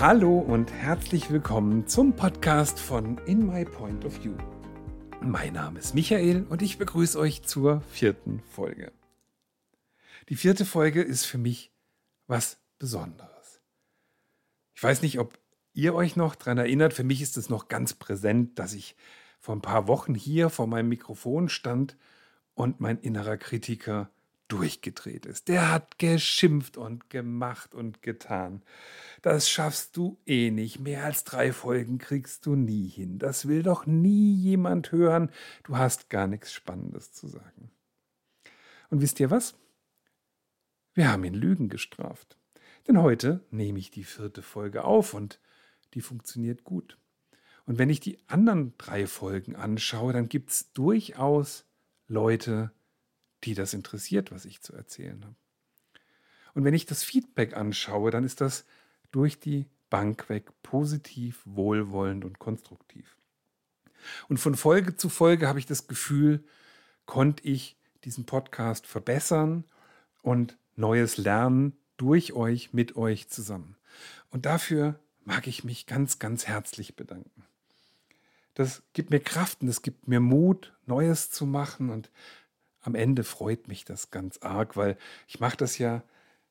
Hallo und herzlich willkommen zum Podcast von In My Point of View. Mein Name ist Michael und ich begrüße euch zur vierten Folge. Die vierte Folge ist für mich was Besonderes. Ich weiß nicht, ob ihr euch noch daran erinnert, für mich ist es noch ganz präsent, dass ich vor ein paar Wochen hier vor meinem Mikrofon stand und mein innerer Kritiker durchgedreht ist. Der hat geschimpft und gemacht und getan. Das schaffst du eh nicht. Mehr als drei Folgen kriegst du nie hin. Das will doch nie jemand hören. Du hast gar nichts Spannendes zu sagen. Und wisst ihr was? Wir haben ihn Lügen gestraft. Denn heute nehme ich die vierte Folge auf und die funktioniert gut. Und wenn ich die anderen drei Folgen anschaue, dann gibt es durchaus Leute, die das interessiert, was ich zu erzählen habe. Und wenn ich das Feedback anschaue, dann ist das durch die Bank weg positiv, wohlwollend und konstruktiv. Und von Folge zu Folge habe ich das Gefühl, konnte ich diesen Podcast verbessern und Neues lernen durch euch, mit euch zusammen. Und dafür mag ich mich ganz, ganz herzlich bedanken. Das gibt mir Kraft und es gibt mir Mut, Neues zu machen und am Ende freut mich das ganz arg, weil ich mache das ja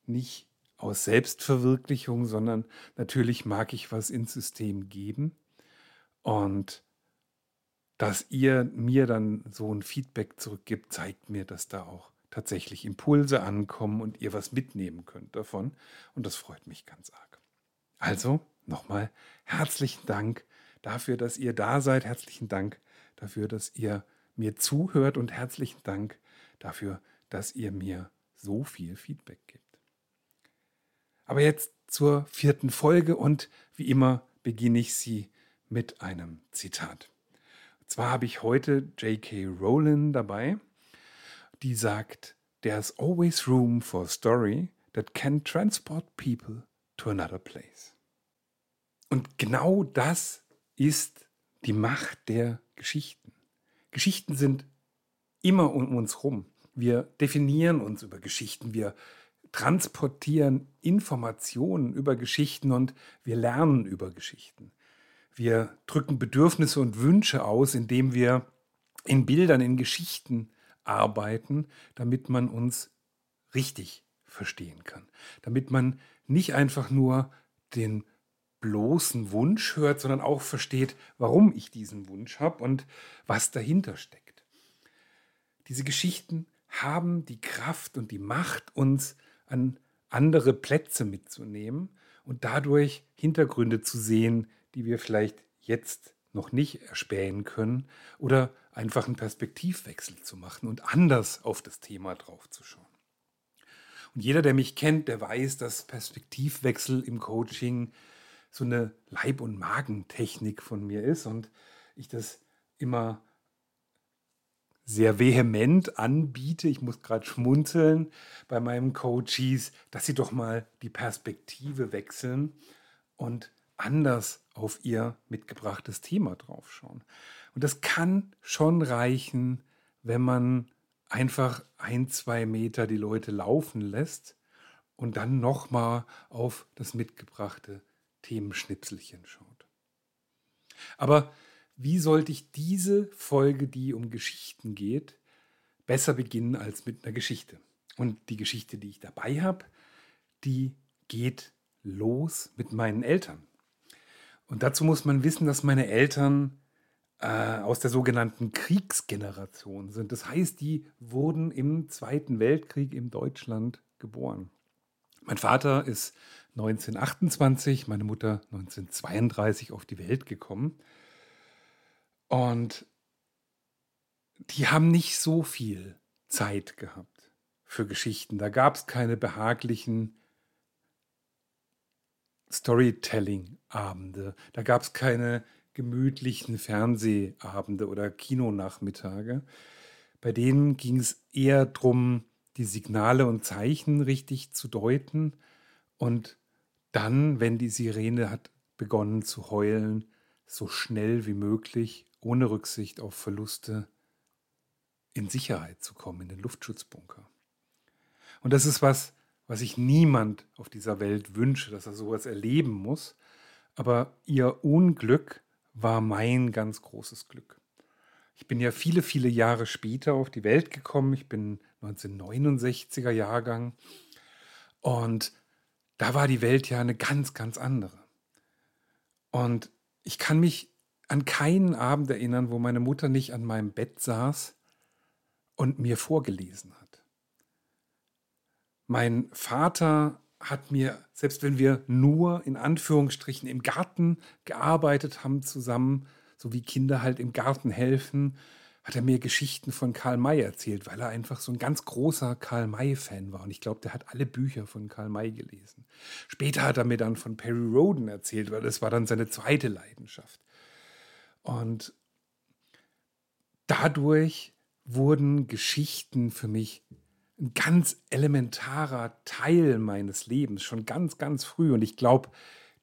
nicht aus Selbstverwirklichung, sondern natürlich mag ich was ins System geben. Und dass ihr mir dann so ein Feedback zurückgibt, zeigt mir, dass da auch tatsächlich Impulse ankommen und ihr was mitnehmen könnt davon. Und das freut mich ganz arg. Also nochmal herzlichen Dank dafür, dass ihr da seid. Herzlichen Dank dafür, dass ihr mir zuhört und herzlichen Dank dafür, dass ihr mir so viel Feedback gibt. Aber jetzt zur vierten Folge und wie immer beginne ich sie mit einem Zitat. Und zwar habe ich heute J.K. Rowling dabei, die sagt, There's always room for a story that can transport people to another place. Und genau das ist die Macht der Geschichten. Geschichten sind immer um uns rum. Wir definieren uns über Geschichten, wir transportieren Informationen über Geschichten und wir lernen über Geschichten. Wir drücken Bedürfnisse und Wünsche aus, indem wir in Bildern, in Geschichten arbeiten, damit man uns richtig verstehen kann. Damit man nicht einfach nur den bloßen Wunsch hört, sondern auch versteht, warum ich diesen Wunsch habe und was dahinter steckt. Diese Geschichten haben die Kraft und die Macht, uns an andere Plätze mitzunehmen und dadurch Hintergründe zu sehen, die wir vielleicht jetzt noch nicht erspähen können oder einfach einen Perspektivwechsel zu machen und anders auf das Thema draufzuschauen. Und jeder, der mich kennt, der weiß, dass Perspektivwechsel im Coaching so eine Leib- und Magentechnik von mir ist und ich das immer sehr vehement anbiete, ich muss gerade schmunzeln bei meinem Coaches, dass sie doch mal die Perspektive wechseln und anders auf ihr mitgebrachtes Thema draufschauen. Und das kann schon reichen, wenn man einfach ein, zwei Meter die Leute laufen lässt und dann nochmal auf das mitgebrachte Themenschnipselchen schaut. Aber wie sollte ich diese Folge, die um Geschichten geht, besser beginnen als mit einer Geschichte? Und die Geschichte, die ich dabei habe, die geht los mit meinen Eltern. Und dazu muss man wissen, dass meine Eltern äh, aus der sogenannten Kriegsgeneration sind. Das heißt, die wurden im Zweiten Weltkrieg in Deutschland geboren. Mein Vater ist 1928, meine Mutter 1932 auf die Welt gekommen. Und die haben nicht so viel Zeit gehabt für Geschichten. Da gab es keine behaglichen Storytelling-Abende. Da gab es keine gemütlichen Fernsehabende oder Kinonachmittage. Bei denen ging es eher darum, die Signale und Zeichen richtig zu deuten und dann, wenn die Sirene hat begonnen zu heulen, so schnell wie möglich, ohne Rücksicht auf Verluste, in Sicherheit zu kommen, in den Luftschutzbunker. Und das ist was, was ich niemand auf dieser Welt wünsche, dass er sowas erleben muss. aber ihr Unglück war mein ganz großes Glück. Ich bin ja viele, viele Jahre später auf die Welt gekommen. Ich bin 1969er Jahrgang. Und da war die Welt ja eine ganz, ganz andere. Und ich kann mich an keinen Abend erinnern, wo meine Mutter nicht an meinem Bett saß und mir vorgelesen hat. Mein Vater hat mir, selbst wenn wir nur in Anführungsstrichen im Garten gearbeitet haben zusammen, so wie Kinder halt im Garten helfen, hat er mir Geschichten von Karl May erzählt, weil er einfach so ein ganz großer Karl May-Fan war. Und ich glaube, der hat alle Bücher von Karl May gelesen. Später hat er mir dann von Perry Roden erzählt, weil das war dann seine zweite Leidenschaft. Und dadurch wurden Geschichten für mich ein ganz elementarer Teil meines Lebens, schon ganz, ganz früh. Und ich glaube,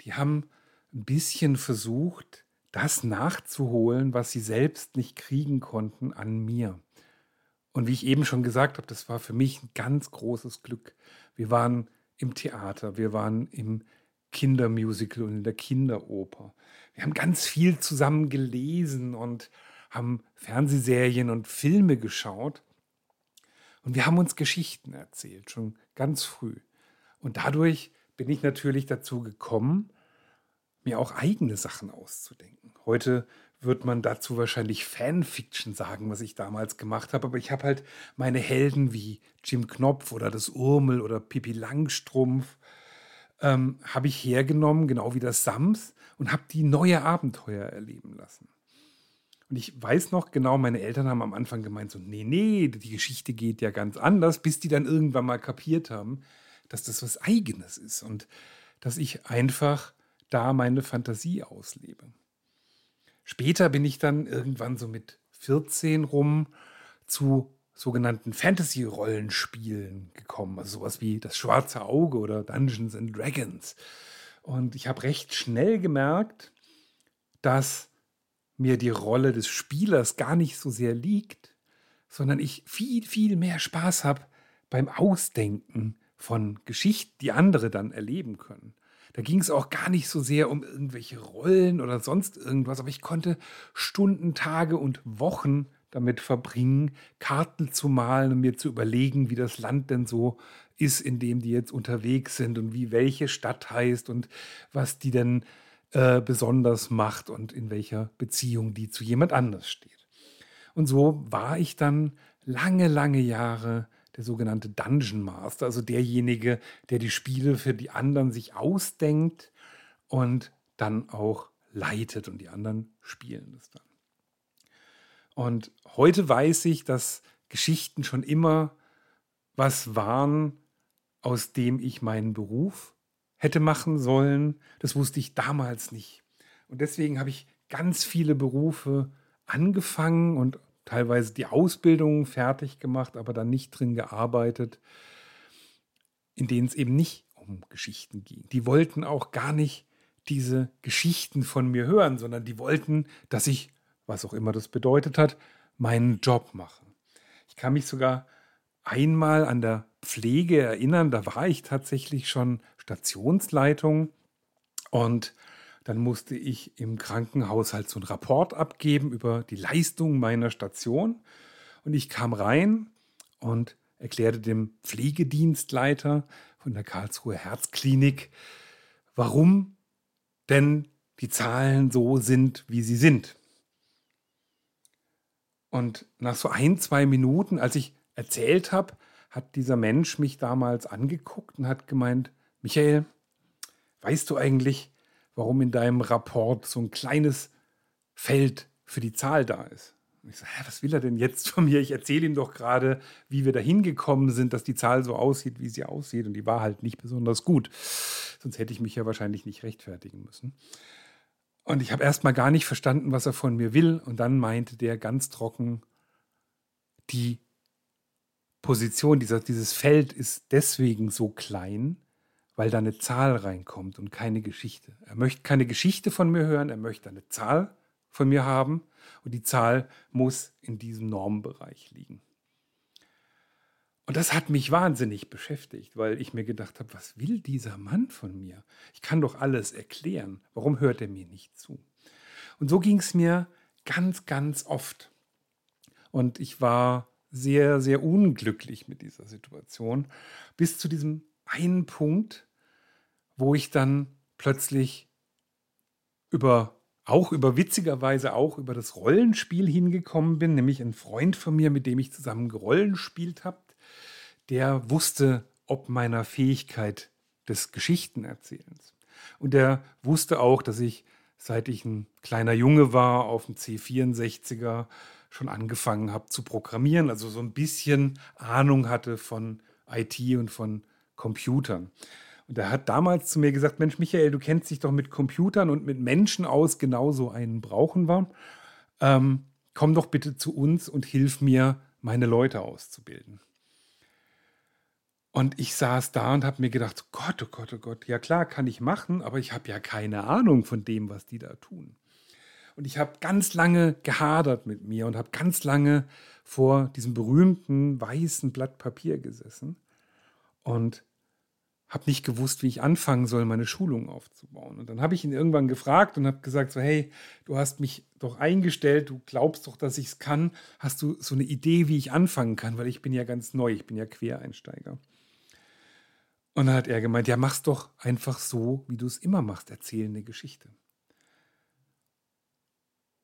die haben ein bisschen versucht, das nachzuholen, was sie selbst nicht kriegen konnten an mir. Und wie ich eben schon gesagt habe, das war für mich ein ganz großes Glück. Wir waren im Theater, wir waren im Kindermusical und in der Kinderoper. Wir haben ganz viel zusammen gelesen und haben Fernsehserien und Filme geschaut. Und wir haben uns Geschichten erzählt, schon ganz früh. Und dadurch bin ich natürlich dazu gekommen, mir auch eigene Sachen auszudenken. Heute wird man dazu wahrscheinlich Fanfiction sagen, was ich damals gemacht habe, aber ich habe halt meine Helden wie Jim Knopf oder das Urmel oder Pippi Langstrumpf ähm, habe ich hergenommen, genau wie das Sams, und habe die neue Abenteuer erleben lassen. Und ich weiß noch genau, meine Eltern haben am Anfang gemeint, so, nee, nee, die Geschichte geht ja ganz anders, bis die dann irgendwann mal kapiert haben, dass das was Eigenes ist und dass ich einfach da meine Fantasie auslebe. Später bin ich dann irgendwann so mit 14 rum zu sogenannten Fantasy-Rollenspielen gekommen, also sowas wie das Schwarze Auge oder Dungeons and Dragons. Und ich habe recht schnell gemerkt, dass mir die Rolle des Spielers gar nicht so sehr liegt, sondern ich viel, viel mehr Spaß habe beim Ausdenken von Geschichten, die andere dann erleben können. Da ging es auch gar nicht so sehr um irgendwelche Rollen oder sonst irgendwas, aber ich konnte Stunden, Tage und Wochen damit verbringen, Karten zu malen und mir zu überlegen, wie das Land denn so ist, in dem die jetzt unterwegs sind und wie welche Stadt heißt und was die denn äh, besonders macht und in welcher Beziehung die zu jemand anders steht. Und so war ich dann lange, lange Jahre der sogenannte Dungeon Master, also derjenige, der die Spiele für die anderen sich ausdenkt und dann auch leitet und die anderen spielen das dann. Und heute weiß ich, dass Geschichten schon immer was waren, aus dem ich meinen Beruf hätte machen sollen. Das wusste ich damals nicht. Und deswegen habe ich ganz viele Berufe angefangen und teilweise die Ausbildung fertig gemacht, aber dann nicht drin gearbeitet, in denen es eben nicht um Geschichten ging. Die wollten auch gar nicht diese Geschichten von mir hören, sondern die wollten, dass ich, was auch immer das bedeutet hat, meinen Job mache. Ich kann mich sogar einmal an der Pflege erinnern, da war ich tatsächlich schon Stationsleitung und dann musste ich im Krankenhaus halt so einen Rapport abgeben über die Leistung meiner Station. Und ich kam rein und erklärte dem Pflegedienstleiter von der Karlsruher Herzklinik, warum denn die Zahlen so sind, wie sie sind. Und nach so ein, zwei Minuten, als ich erzählt habe, hat dieser Mensch mich damals angeguckt und hat gemeint, Michael, weißt du eigentlich, warum in deinem Rapport so ein kleines Feld für die Zahl da ist? Und ich so, hä, was will er denn jetzt von mir? Ich erzähle ihm doch gerade, wie wir da hingekommen sind, dass die Zahl so aussieht, wie sie aussieht. Und die war halt nicht besonders gut. Sonst hätte ich mich ja wahrscheinlich nicht rechtfertigen müssen. Und ich habe erst mal gar nicht verstanden, was er von mir will. Und dann meinte der ganz trocken, die Position, dieser, dieses Feld ist deswegen so klein, weil da eine Zahl reinkommt und keine Geschichte. Er möchte keine Geschichte von mir hören, er möchte eine Zahl von mir haben und die Zahl muss in diesem Normbereich liegen. Und das hat mich wahnsinnig beschäftigt, weil ich mir gedacht habe, was will dieser Mann von mir? Ich kann doch alles erklären. Warum hört er mir nicht zu? Und so ging es mir ganz, ganz oft. Und ich war sehr, sehr unglücklich mit dieser Situation, bis zu diesem einen Punkt, wo ich dann plötzlich über auch über witzigerweise auch über das Rollenspiel hingekommen bin, nämlich ein Freund von mir, mit dem ich zusammen gerollenspielt habe, der wusste ob meiner Fähigkeit des Geschichtenerzählens. Und der wusste auch, dass ich, seit ich ein kleiner Junge war, auf dem C64er schon angefangen habe zu programmieren, also so ein bisschen Ahnung hatte von IT und von Computern. Und er hat damals zu mir gesagt, Mensch, Michael, du kennst dich doch mit Computern und mit Menschen aus, genauso einen brauchen wir. Ähm, komm doch bitte zu uns und hilf mir, meine Leute auszubilden. Und ich saß da und habe mir gedacht, Gott, oh Gott, oh Gott, ja klar, kann ich machen, aber ich habe ja keine Ahnung von dem, was die da tun. Und ich habe ganz lange gehadert mit mir und habe ganz lange vor diesem berühmten weißen Blatt Papier gesessen und habe nicht gewusst, wie ich anfangen soll, meine Schulung aufzubauen. Und dann habe ich ihn irgendwann gefragt und habe gesagt, so hey, du hast mich doch eingestellt, du glaubst doch, dass ich es kann. Hast du so eine Idee, wie ich anfangen kann? Weil ich bin ja ganz neu, ich bin ja Quereinsteiger. Und dann hat er gemeint, ja, mach's doch einfach so, wie du es immer machst, erzähl eine Geschichte.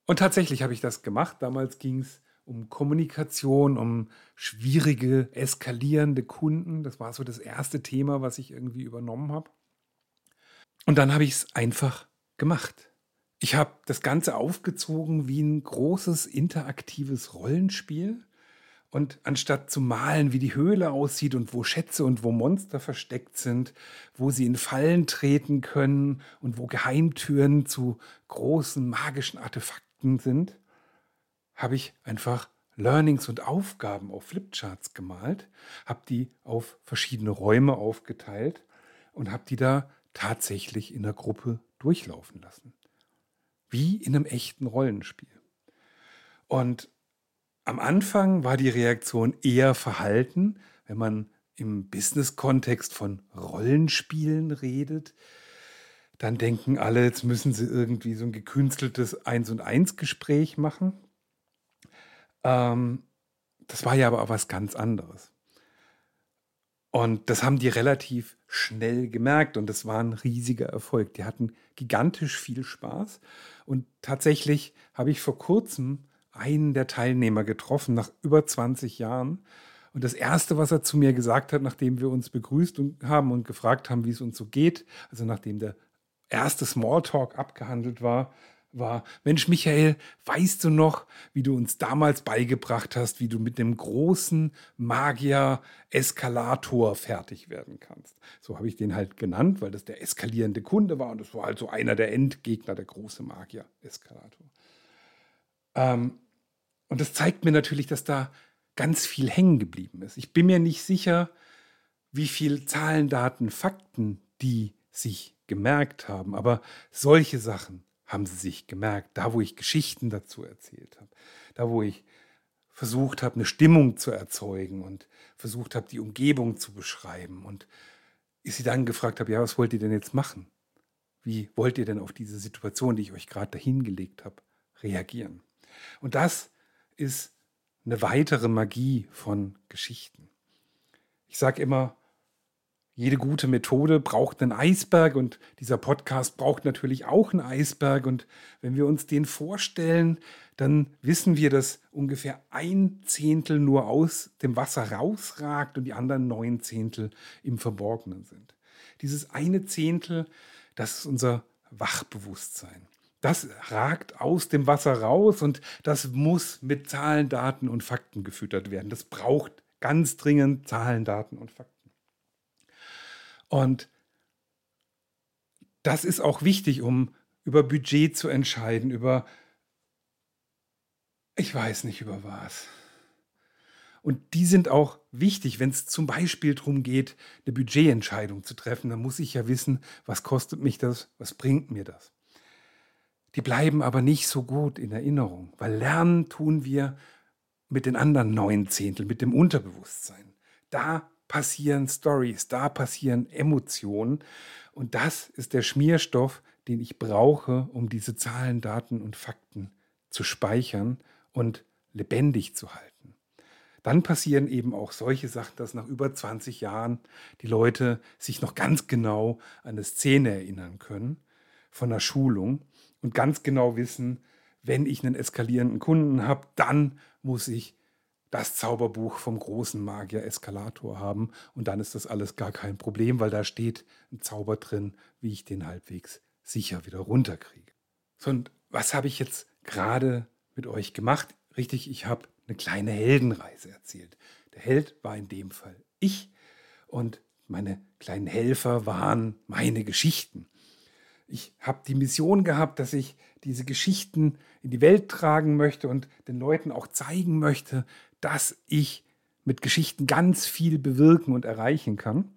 Und tatsächlich habe ich das gemacht. Damals ging es um Kommunikation, um schwierige, eskalierende Kunden. Das war so das erste Thema, was ich irgendwie übernommen habe. Und dann habe ich es einfach gemacht. Ich habe das Ganze aufgezogen wie ein großes interaktives Rollenspiel. Und anstatt zu malen, wie die Höhle aussieht und wo Schätze und wo Monster versteckt sind, wo sie in Fallen treten können und wo Geheimtüren zu großen magischen Artefakten sind, habe ich einfach Learnings und Aufgaben auf Flipcharts gemalt, habe die auf verschiedene Räume aufgeteilt und habe die da tatsächlich in der Gruppe durchlaufen lassen. Wie in einem echten Rollenspiel. Und am Anfang war die Reaktion eher verhalten, wenn man im Business-Kontext von Rollenspielen redet. Dann denken alle, jetzt müssen sie irgendwie so ein gekünsteltes Eins und Eins Gespräch machen. Ähm, das war ja aber auch was ganz anderes. Und das haben die relativ schnell gemerkt und das war ein riesiger Erfolg. Die hatten gigantisch viel Spaß. Und tatsächlich habe ich vor kurzem einen der Teilnehmer getroffen, nach über 20 Jahren. Und das Erste, was er zu mir gesagt hat, nachdem wir uns begrüßt haben und gefragt haben, wie es uns so geht, also nachdem der erste Smalltalk abgehandelt war, war, Mensch Michael, weißt du noch, wie du uns damals beigebracht hast, wie du mit dem großen Magier-Eskalator fertig werden kannst? So habe ich den halt genannt, weil das der eskalierende Kunde war und das war halt so einer der Endgegner, der große Magier-Eskalator. Ähm, und das zeigt mir natürlich, dass da ganz viel hängen geblieben ist. Ich bin mir nicht sicher, wie viel Zahlen, Daten, Fakten die sich gemerkt haben, aber solche Sachen haben sie sich gemerkt. Da, wo ich Geschichten dazu erzählt habe, da, wo ich versucht habe, eine Stimmung zu erzeugen und versucht habe, die Umgebung zu beschreiben und ich sie dann gefragt habe, ja, was wollt ihr denn jetzt machen? Wie wollt ihr denn auf diese Situation, die ich euch gerade dahingelegt habe, reagieren? Und das ist eine weitere Magie von Geschichten. Ich sage immer, jede gute Methode braucht einen Eisberg und dieser Podcast braucht natürlich auch einen Eisberg. Und wenn wir uns den vorstellen, dann wissen wir, dass ungefähr ein Zehntel nur aus dem Wasser rausragt und die anderen neun Zehntel im Verborgenen sind. Dieses eine Zehntel, das ist unser Wachbewusstsein. Das ragt aus dem Wasser raus und das muss mit Zahlen, Daten und Fakten gefüttert werden. Das braucht ganz dringend Zahlen, Daten und Fakten. Und das ist auch wichtig, um über Budget zu entscheiden, über, ich weiß nicht über was. Und die sind auch wichtig, wenn es zum Beispiel darum geht, eine Budgetentscheidung zu treffen. Dann muss ich ja wissen, was kostet mich das, was bringt mir das. Die bleiben aber nicht so gut in Erinnerung, weil lernen tun wir mit den anderen neun Zehntel, mit dem Unterbewusstsein. da passieren Stories, da passieren Emotionen. Und das ist der Schmierstoff, den ich brauche, um diese Zahlen, Daten und Fakten zu speichern und lebendig zu halten. Dann passieren eben auch solche Sachen, dass nach über 20 Jahren die Leute sich noch ganz genau an eine Szene erinnern können von der Schulung und ganz genau wissen, wenn ich einen eskalierenden Kunden habe, dann muss ich das Zauberbuch vom großen Magier Eskalator haben und dann ist das alles gar kein Problem, weil da steht ein Zauber drin, wie ich den halbwegs sicher wieder runterkriege. So, und was habe ich jetzt gerade mit euch gemacht? Richtig, ich habe eine kleine Heldenreise erzählt. Der Held war in dem Fall ich und meine kleinen Helfer waren meine Geschichten. Ich habe die Mission gehabt, dass ich diese Geschichten in die Welt tragen möchte und den Leuten auch zeigen möchte, dass ich mit Geschichten ganz viel bewirken und erreichen kann.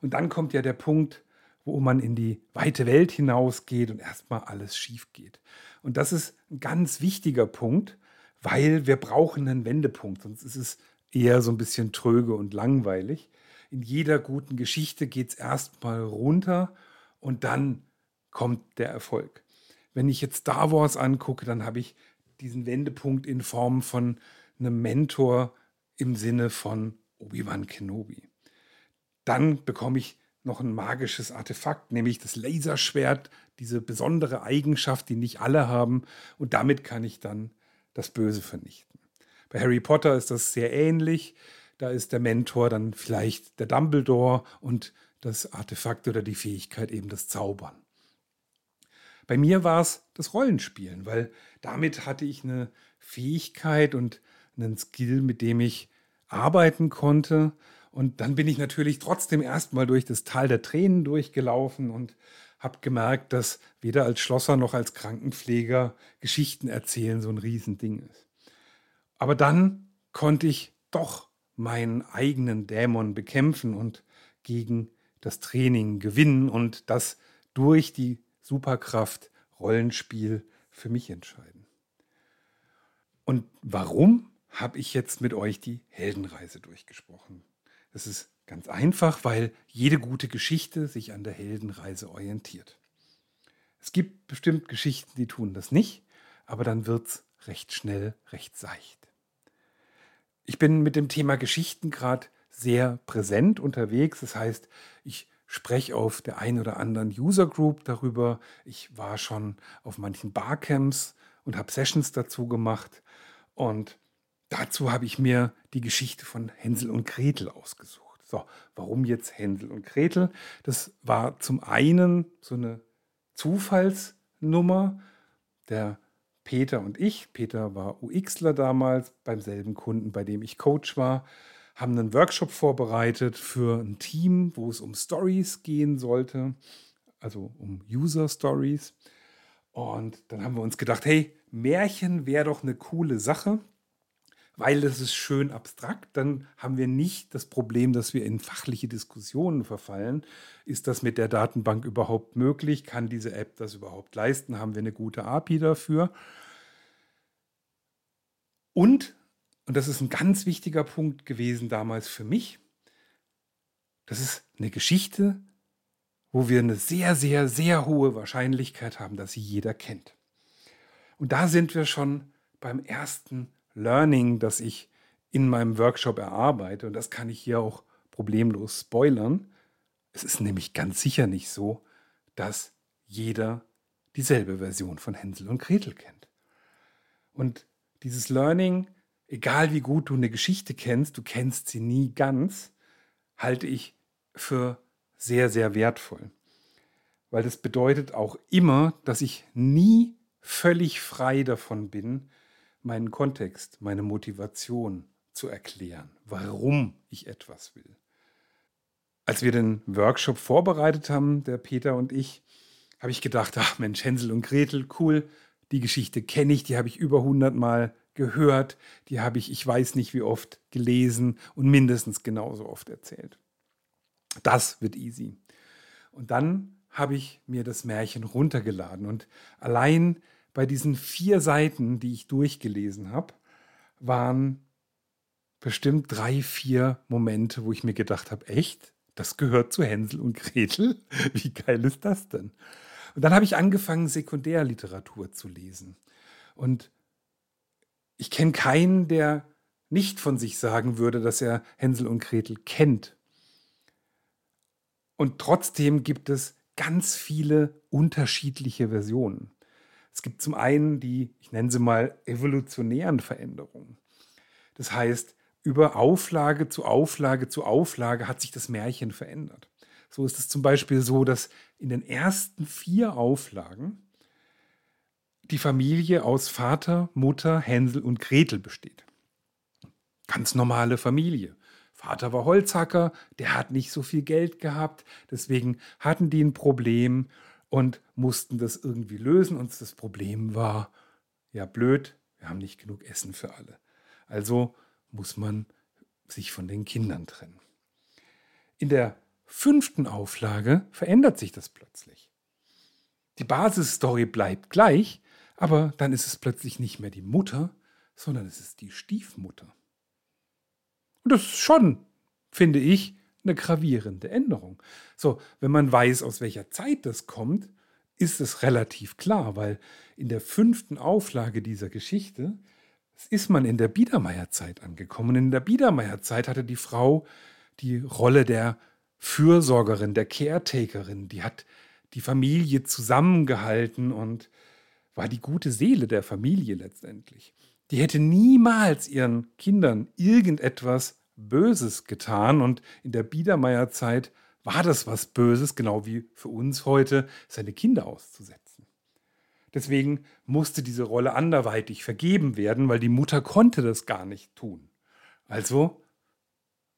Und dann kommt ja der Punkt, wo man in die weite Welt hinausgeht und erstmal alles schief geht. Und das ist ein ganz wichtiger Punkt, weil wir brauchen einen Wendepunkt, sonst ist es eher so ein bisschen tröge und langweilig. In jeder guten Geschichte geht es erstmal runter und dann kommt der Erfolg. Wenn ich jetzt Star Wars angucke, dann habe ich diesen Wendepunkt in Form von einem Mentor im Sinne von Obi-Wan Kenobi. Dann bekomme ich noch ein magisches Artefakt, nämlich das Laserschwert, diese besondere Eigenschaft, die nicht alle haben. Und damit kann ich dann das Böse vernichten. Bei Harry Potter ist das sehr ähnlich. Da ist der Mentor dann vielleicht der Dumbledore und das Artefakt oder die Fähigkeit eben das Zaubern. Bei mir war es das Rollenspielen, weil damit hatte ich eine Fähigkeit und einen Skill, mit dem ich arbeiten konnte. Und dann bin ich natürlich trotzdem erstmal durch das Tal der Tränen durchgelaufen und habe gemerkt, dass weder als Schlosser noch als Krankenpfleger Geschichten erzählen so ein Riesending ist. Aber dann konnte ich doch meinen eigenen Dämon bekämpfen und gegen das Training gewinnen und das durch die Superkraft Rollenspiel für mich entscheiden. Und warum habe ich jetzt mit euch die Heldenreise durchgesprochen. Das ist ganz einfach, weil jede gute Geschichte sich an der Heldenreise orientiert. Es gibt bestimmt Geschichten, die tun das nicht, aber dann wird es recht schnell recht seicht. Ich bin mit dem Thema Geschichten gerade sehr präsent unterwegs. Das heißt, ich spreche auf der einen oder anderen User Group darüber. Ich war schon auf manchen Barcamps und habe Sessions dazu gemacht. Und Dazu habe ich mir die Geschichte von Hänsel und Gretel ausgesucht. So, warum jetzt Hänsel und Gretel? Das war zum einen so eine Zufallsnummer. Der Peter und ich, Peter war UXler damals beim selben Kunden, bei dem ich Coach war, haben einen Workshop vorbereitet für ein Team, wo es um Stories gehen sollte, also um User Stories. Und dann haben wir uns gedacht, hey, Märchen wäre doch eine coole Sache weil das ist schön abstrakt, dann haben wir nicht das Problem, dass wir in fachliche Diskussionen verfallen. Ist das mit der Datenbank überhaupt möglich? Kann diese App das überhaupt leisten? Haben wir eine gute API dafür? Und, und das ist ein ganz wichtiger Punkt gewesen damals für mich, das ist eine Geschichte, wo wir eine sehr, sehr, sehr hohe Wahrscheinlichkeit haben, dass sie jeder kennt. Und da sind wir schon beim ersten Learning, das ich in meinem Workshop erarbeite. Und das kann ich hier auch problemlos spoilern. Es ist nämlich ganz sicher nicht so, dass jeder dieselbe Version von Hänsel und Gretel kennt. Und dieses Learning, egal wie gut du eine Geschichte kennst, du kennst sie nie ganz, halte ich für sehr, sehr wertvoll. Weil das bedeutet auch immer, dass ich nie völlig frei davon bin, meinen Kontext, meine Motivation zu erklären, warum ich etwas will. Als wir den Workshop vorbereitet haben, der Peter und ich, habe ich gedacht, ach Mensch, Hänsel und Gretel, cool, die Geschichte kenne ich, die habe ich über 100 Mal gehört, die habe ich, ich weiß nicht wie oft gelesen und mindestens genauso oft erzählt. Das wird easy. Und dann habe ich mir das Märchen runtergeladen und allein bei diesen vier Seiten, die ich durchgelesen habe, waren bestimmt drei, vier Momente, wo ich mir gedacht habe, echt, das gehört zu Hänsel und Gretel? Wie geil ist das denn? Und dann habe ich angefangen, Sekundärliteratur zu lesen. Und ich kenne keinen, der nicht von sich sagen würde, dass er Hänsel und Gretel kennt. Und trotzdem gibt es ganz viele unterschiedliche Versionen. Es gibt zum einen die, ich nenne sie mal, evolutionären Veränderungen. Das heißt, über Auflage zu Auflage zu Auflage hat sich das Märchen verändert. So ist es zum Beispiel so, dass in den ersten vier Auflagen die Familie aus Vater, Mutter, Hänsel und Gretel besteht. Ganz normale Familie. Vater war Holzhacker, der hat nicht so viel Geld gehabt, deswegen hatten die ein Problem und mussten das irgendwie lösen. Und das Problem war, ja blöd, wir haben nicht genug Essen für alle. Also muss man sich von den Kindern trennen. In der fünften Auflage verändert sich das plötzlich. Die Basisstory bleibt gleich, aber dann ist es plötzlich nicht mehr die Mutter, sondern es ist die Stiefmutter. Und das ist schon, finde ich, eine gravierende Änderung. So, wenn man weiß, aus welcher Zeit das kommt, ist es relativ klar, weil in der fünften Auflage dieser Geschichte ist man in der Biedermeierzeit angekommen. In der Biedermeierzeit hatte die Frau die Rolle der Fürsorgerin, der Caretakerin, die hat die Familie zusammengehalten und war die gute Seele der Familie letztendlich. Die hätte niemals ihren Kindern irgendetwas Böses getan und in der Biedermeierzeit war das was Böses, genau wie für uns heute, seine Kinder auszusetzen. Deswegen musste diese Rolle anderweitig vergeben werden, weil die Mutter konnte das gar nicht tun. Also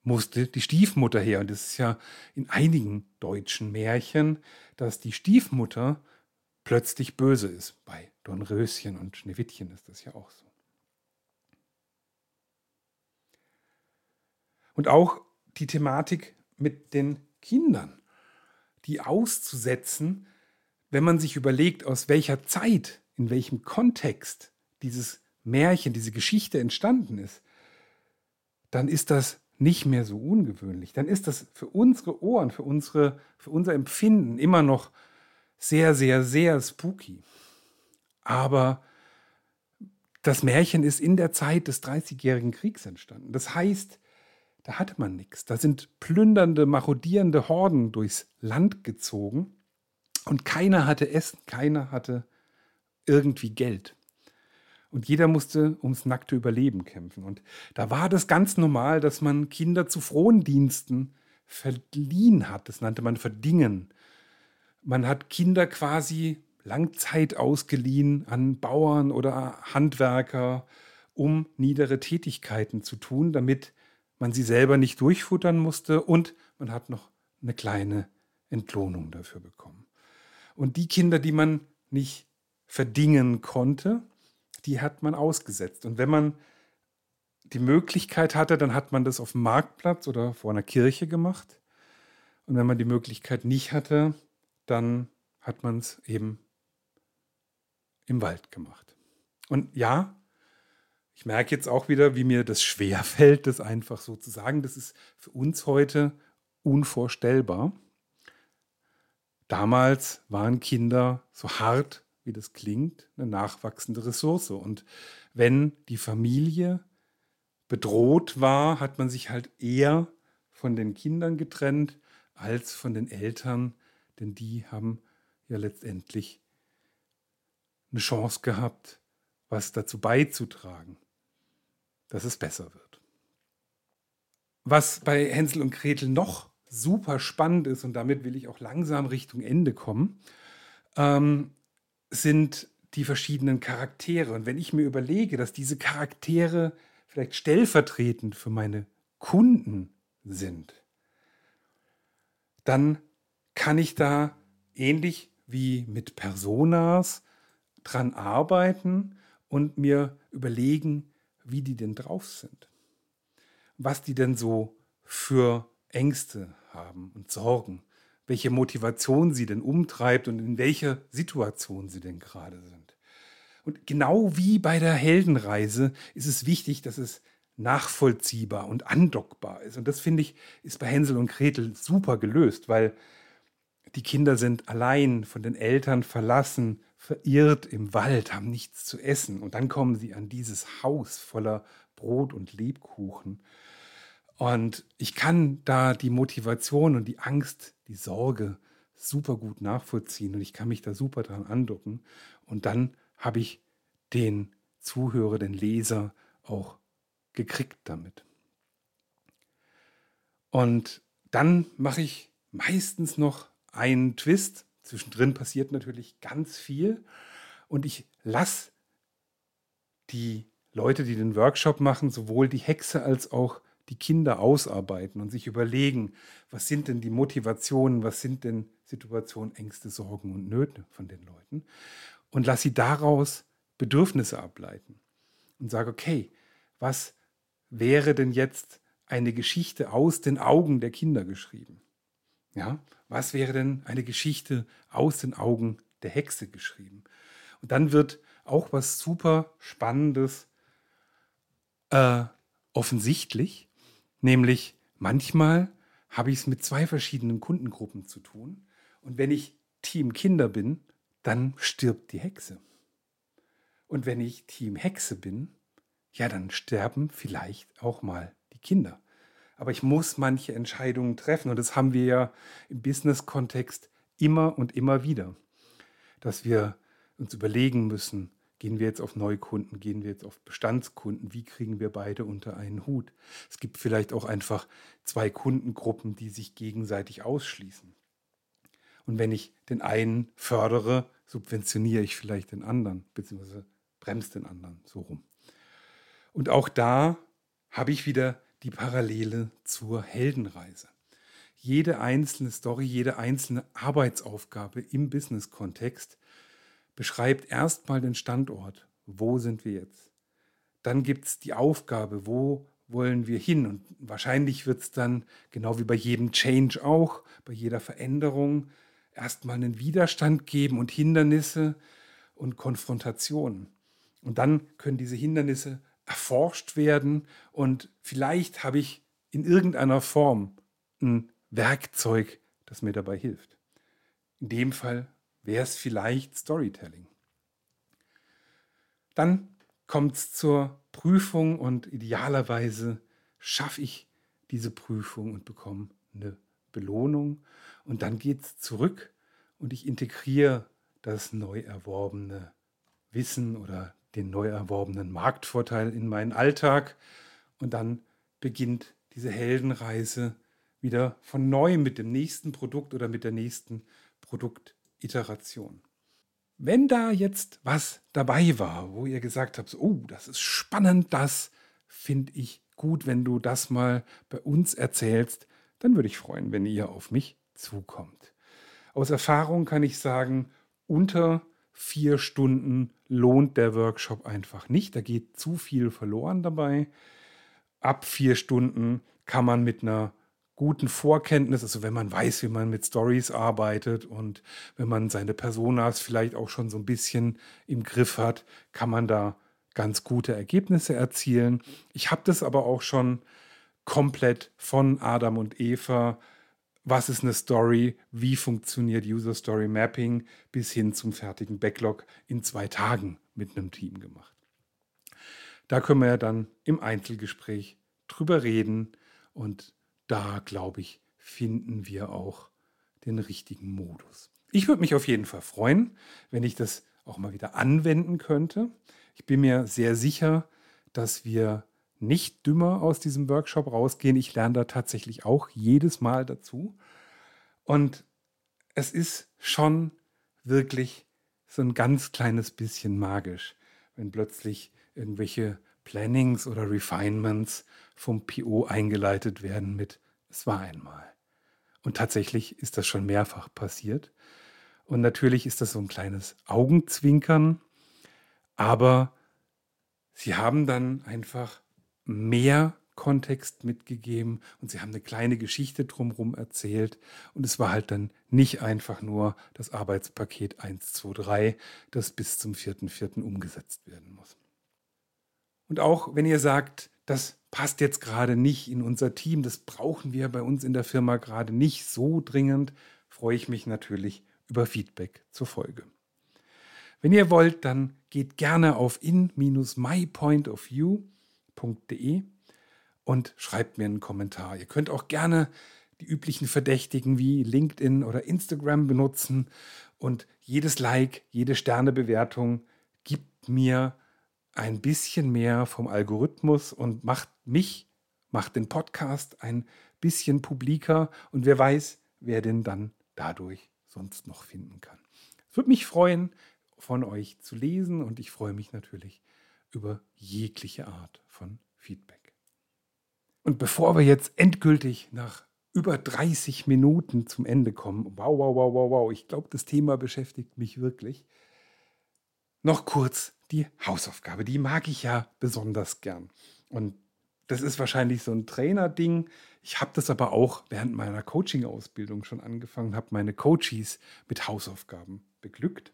musste die Stiefmutter her. Und es ist ja in einigen deutschen Märchen, dass die Stiefmutter plötzlich böse ist. Bei Dornröschen und Schneewittchen ist das ja auch so. Und auch die Thematik mit den Kindern, die auszusetzen, wenn man sich überlegt, aus welcher Zeit, in welchem Kontext dieses Märchen, diese Geschichte entstanden ist, dann ist das nicht mehr so ungewöhnlich. Dann ist das für unsere Ohren, für, unsere, für unser Empfinden immer noch sehr, sehr, sehr spooky. Aber das Märchen ist in der Zeit des Dreißigjährigen Kriegs entstanden. Das heißt, da hatte man nichts. Da sind plündernde, marodierende Horden durchs Land gezogen und keiner hatte Essen, keiner hatte irgendwie Geld. Und jeder musste ums nackte Überleben kämpfen. Und da war das ganz normal, dass man Kinder zu Frondiensten verliehen hat. Das nannte man Verdingen. Man hat Kinder quasi Langzeit ausgeliehen an Bauern oder Handwerker, um niedere Tätigkeiten zu tun, damit man sie selber nicht durchfuttern musste und man hat noch eine kleine Entlohnung dafür bekommen. Und die Kinder, die man nicht verdingen konnte, die hat man ausgesetzt. Und wenn man die Möglichkeit hatte, dann hat man das auf dem Marktplatz oder vor einer Kirche gemacht. Und wenn man die Möglichkeit nicht hatte, dann hat man es eben im Wald gemacht. Und ja, ich merke jetzt auch wieder, wie mir das schwer fällt, das einfach so zu sagen. Das ist für uns heute unvorstellbar. Damals waren Kinder, so hart wie das klingt, eine nachwachsende Ressource. Und wenn die Familie bedroht war, hat man sich halt eher von den Kindern getrennt als von den Eltern, denn die haben ja letztendlich eine Chance gehabt, was dazu beizutragen dass es besser wird. Was bei Hänsel und Gretel noch super spannend ist, und damit will ich auch langsam Richtung Ende kommen, ähm, sind die verschiedenen Charaktere. Und wenn ich mir überlege, dass diese Charaktere vielleicht stellvertretend für meine Kunden sind, dann kann ich da ähnlich wie mit Personas dran arbeiten und mir überlegen, wie die denn drauf sind. Was die denn so für Ängste haben und Sorgen. Welche Motivation sie denn umtreibt und in welcher Situation sie denn gerade sind. Und genau wie bei der Heldenreise ist es wichtig, dass es nachvollziehbar und andockbar ist. Und das finde ich, ist bei Hänsel und Gretel super gelöst, weil die Kinder sind allein von den Eltern verlassen, verirrt im Wald, haben nichts zu essen. Und dann kommen sie an dieses Haus voller Brot und Lebkuchen. Und ich kann da die Motivation und die Angst, die Sorge super gut nachvollziehen und ich kann mich da super dran andocken. Und dann habe ich den Zuhörer, den Leser auch gekriegt damit. Und dann mache ich meistens noch einen Twist. Zwischendrin passiert natürlich ganz viel. Und ich lasse die Leute, die den Workshop machen, sowohl die Hexe als auch die Kinder ausarbeiten und sich überlegen, was sind denn die Motivationen, was sind denn Situationen, Ängste, Sorgen und Nöte von den Leuten und lass sie daraus Bedürfnisse ableiten und sage, okay, was wäre denn jetzt eine Geschichte aus den Augen der Kinder geschrieben? Ja, was wäre denn eine Geschichte aus den Augen der Hexe geschrieben? Und dann wird auch was super Spannendes äh, offensichtlich, Nämlich manchmal habe ich es mit zwei verschiedenen Kundengruppen zu tun. Und wenn ich Team Kinder bin, dann stirbt die Hexe. Und wenn ich Team Hexe bin, ja, dann sterben vielleicht auch mal die Kinder. Aber ich muss manche Entscheidungen treffen. Und das haben wir ja im Business-Kontext immer und immer wieder. Dass wir uns überlegen müssen, Gehen wir jetzt auf Neukunden? Gehen wir jetzt auf Bestandskunden? Wie kriegen wir beide unter einen Hut? Es gibt vielleicht auch einfach zwei Kundengruppen, die sich gegenseitig ausschließen. Und wenn ich den einen fördere, subventioniere ich vielleicht den anderen, beziehungsweise bremst den anderen so rum. Und auch da habe ich wieder die Parallele zur Heldenreise. Jede einzelne Story, jede einzelne Arbeitsaufgabe im Business-Kontext beschreibt erstmal den Standort. Wo sind wir jetzt? Dann gibt es die Aufgabe, wo wollen wir hin? Und wahrscheinlich wird es dann, genau wie bei jedem Change auch, bei jeder Veränderung, erstmal einen Widerstand geben und Hindernisse und Konfrontationen. Und dann können diese Hindernisse erforscht werden und vielleicht habe ich in irgendeiner Form ein Werkzeug, das mir dabei hilft. In dem Fall wäre es vielleicht Storytelling. Dann kommt es zur Prüfung und idealerweise schaffe ich diese Prüfung und bekomme eine Belohnung. Und dann geht es zurück und ich integriere das neu erworbene Wissen oder den neu erworbenen Marktvorteil in meinen Alltag. Und dann beginnt diese Heldenreise wieder von neu mit dem nächsten Produkt oder mit der nächsten Produkt. Iteration. Wenn da jetzt was dabei war, wo ihr gesagt habt, oh, das ist spannend, das finde ich gut, wenn du das mal bei uns erzählst, dann würde ich freuen, wenn ihr auf mich zukommt. Aus Erfahrung kann ich sagen, unter vier Stunden lohnt der Workshop einfach nicht. Da geht zu viel verloren dabei. Ab vier Stunden kann man mit einer guten Vorkenntnis, also wenn man weiß, wie man mit Stories arbeitet und wenn man seine Personas vielleicht auch schon so ein bisschen im Griff hat, kann man da ganz gute Ergebnisse erzielen. Ich habe das aber auch schon komplett von Adam und Eva, was ist eine Story, wie funktioniert User Story Mapping bis hin zum fertigen Backlog in zwei Tagen mit einem Team gemacht. Da können wir ja dann im Einzelgespräch drüber reden und da, glaube ich, finden wir auch den richtigen Modus. Ich würde mich auf jeden Fall freuen, wenn ich das auch mal wieder anwenden könnte. Ich bin mir sehr sicher, dass wir nicht dümmer aus diesem Workshop rausgehen. Ich lerne da tatsächlich auch jedes Mal dazu. Und es ist schon wirklich so ein ganz kleines bisschen magisch, wenn plötzlich irgendwelche Plannings oder Refinements vom PO eingeleitet werden mit Es war einmal. Und tatsächlich ist das schon mehrfach passiert. Und natürlich ist das so ein kleines Augenzwinkern, aber sie haben dann einfach mehr Kontext mitgegeben und sie haben eine kleine Geschichte drumherum erzählt. Und es war halt dann nicht einfach nur das Arbeitspaket 1, 2, 3, das bis zum 4.4. umgesetzt werden muss. Und auch wenn ihr sagt, das passt jetzt gerade nicht in unser Team, das brauchen wir bei uns in der Firma gerade nicht so dringend, freue ich mich natürlich über Feedback zur Folge. Wenn ihr wollt, dann geht gerne auf in-mypointofview.de und schreibt mir einen Kommentar. Ihr könnt auch gerne die üblichen Verdächtigen wie LinkedIn oder Instagram benutzen und jedes Like, jede Sternebewertung gibt mir ein bisschen mehr vom Algorithmus und macht mich, macht den Podcast ein bisschen publiker und wer weiß, wer den dann dadurch sonst noch finden kann. Es würde mich freuen, von euch zu lesen und ich freue mich natürlich über jegliche Art von Feedback. Und bevor wir jetzt endgültig nach über 30 Minuten zum Ende kommen, wow, wow, wow, wow, wow, ich glaube, das Thema beschäftigt mich wirklich, noch kurz die Hausaufgabe. Die mag ich ja besonders gern. Und das ist wahrscheinlich so ein Trainer-Ding. Ich habe das aber auch während meiner Coaching-Ausbildung schon angefangen, habe meine Coaches mit Hausaufgaben beglückt.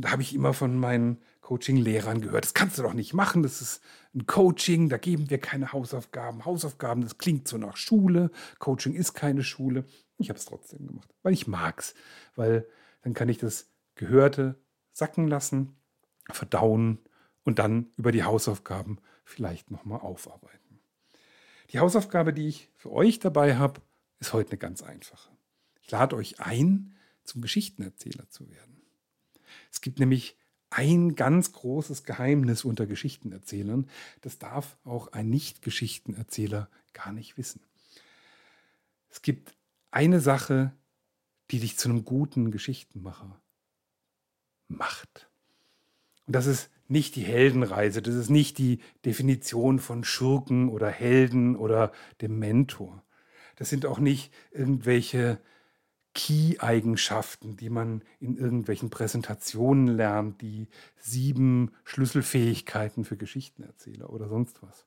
Und da habe ich immer von meinen Coaching-Lehrern gehört, das kannst du doch nicht machen, das ist ein Coaching, da geben wir keine Hausaufgaben. Hausaufgaben, das klingt so nach Schule. Coaching ist keine Schule. Ich habe es trotzdem gemacht, weil ich mag es. Weil dann kann ich das Gehörte sacken lassen verdauen und dann über die Hausaufgaben vielleicht nochmal aufarbeiten. Die Hausaufgabe, die ich für euch dabei habe, ist heute eine ganz einfache. Ich lade euch ein, zum Geschichtenerzähler zu werden. Es gibt nämlich ein ganz großes Geheimnis unter Geschichtenerzählern. Das darf auch ein Nicht-Geschichtenerzähler gar nicht wissen. Es gibt eine Sache, die dich zu einem guten Geschichtenmacher macht. Und das ist nicht die Heldenreise, das ist nicht die Definition von Schurken oder Helden oder dem Mentor. Das sind auch nicht irgendwelche Key-Eigenschaften, die man in irgendwelchen Präsentationen lernt, die sieben Schlüsselfähigkeiten für Geschichtenerzähler oder sonst was.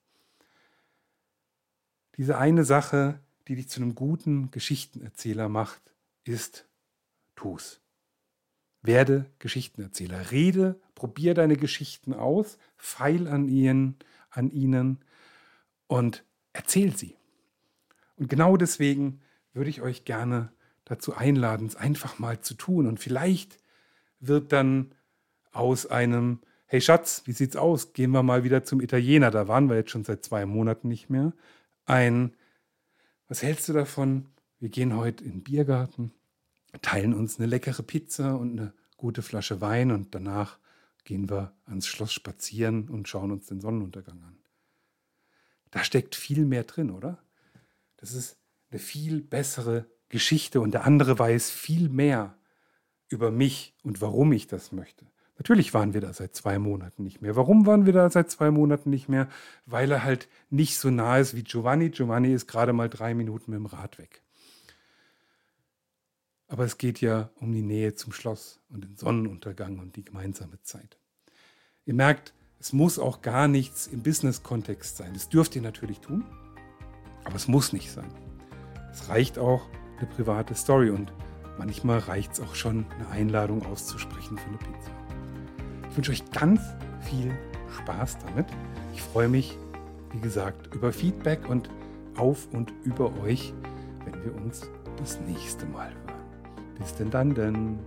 Diese eine Sache, die dich zu einem guten Geschichtenerzähler macht, ist, tu's. Werde Geschichtenerzähler. Rede, probier deine Geschichten aus, feil an ihnen, an ihnen und erzähl sie. Und genau deswegen würde ich euch gerne dazu einladen, es einfach mal zu tun. Und vielleicht wird dann aus einem, hey Schatz, wie sieht's aus? Gehen wir mal wieder zum Italiener. Da waren wir jetzt schon seit zwei Monaten nicht mehr. Ein, was hältst du davon? Wir gehen heute in den Biergarten teilen uns eine leckere Pizza und eine gute Flasche Wein und danach gehen wir ans Schloss spazieren und schauen uns den Sonnenuntergang an. Da steckt viel mehr drin, oder? Das ist eine viel bessere Geschichte und der andere weiß viel mehr über mich und warum ich das möchte. Natürlich waren wir da seit zwei Monaten nicht mehr. Warum waren wir da seit zwei Monaten nicht mehr? Weil er halt nicht so nah ist wie Giovanni. Giovanni ist gerade mal drei Minuten mit dem Rad weg. Aber es geht ja um die Nähe zum Schloss und den Sonnenuntergang und die gemeinsame Zeit. Ihr merkt, es muss auch gar nichts im Business-Kontext sein. Das dürft ihr natürlich tun, aber es muss nicht sein. Es reicht auch eine private Story und manchmal reicht es auch schon, eine Einladung auszusprechen für eine Pizza. Ich wünsche euch ganz viel Spaß damit. Ich freue mich, wie gesagt, über Feedback und auf und über euch, wenn wir uns das nächste Mal hören. Bis denn dann denn.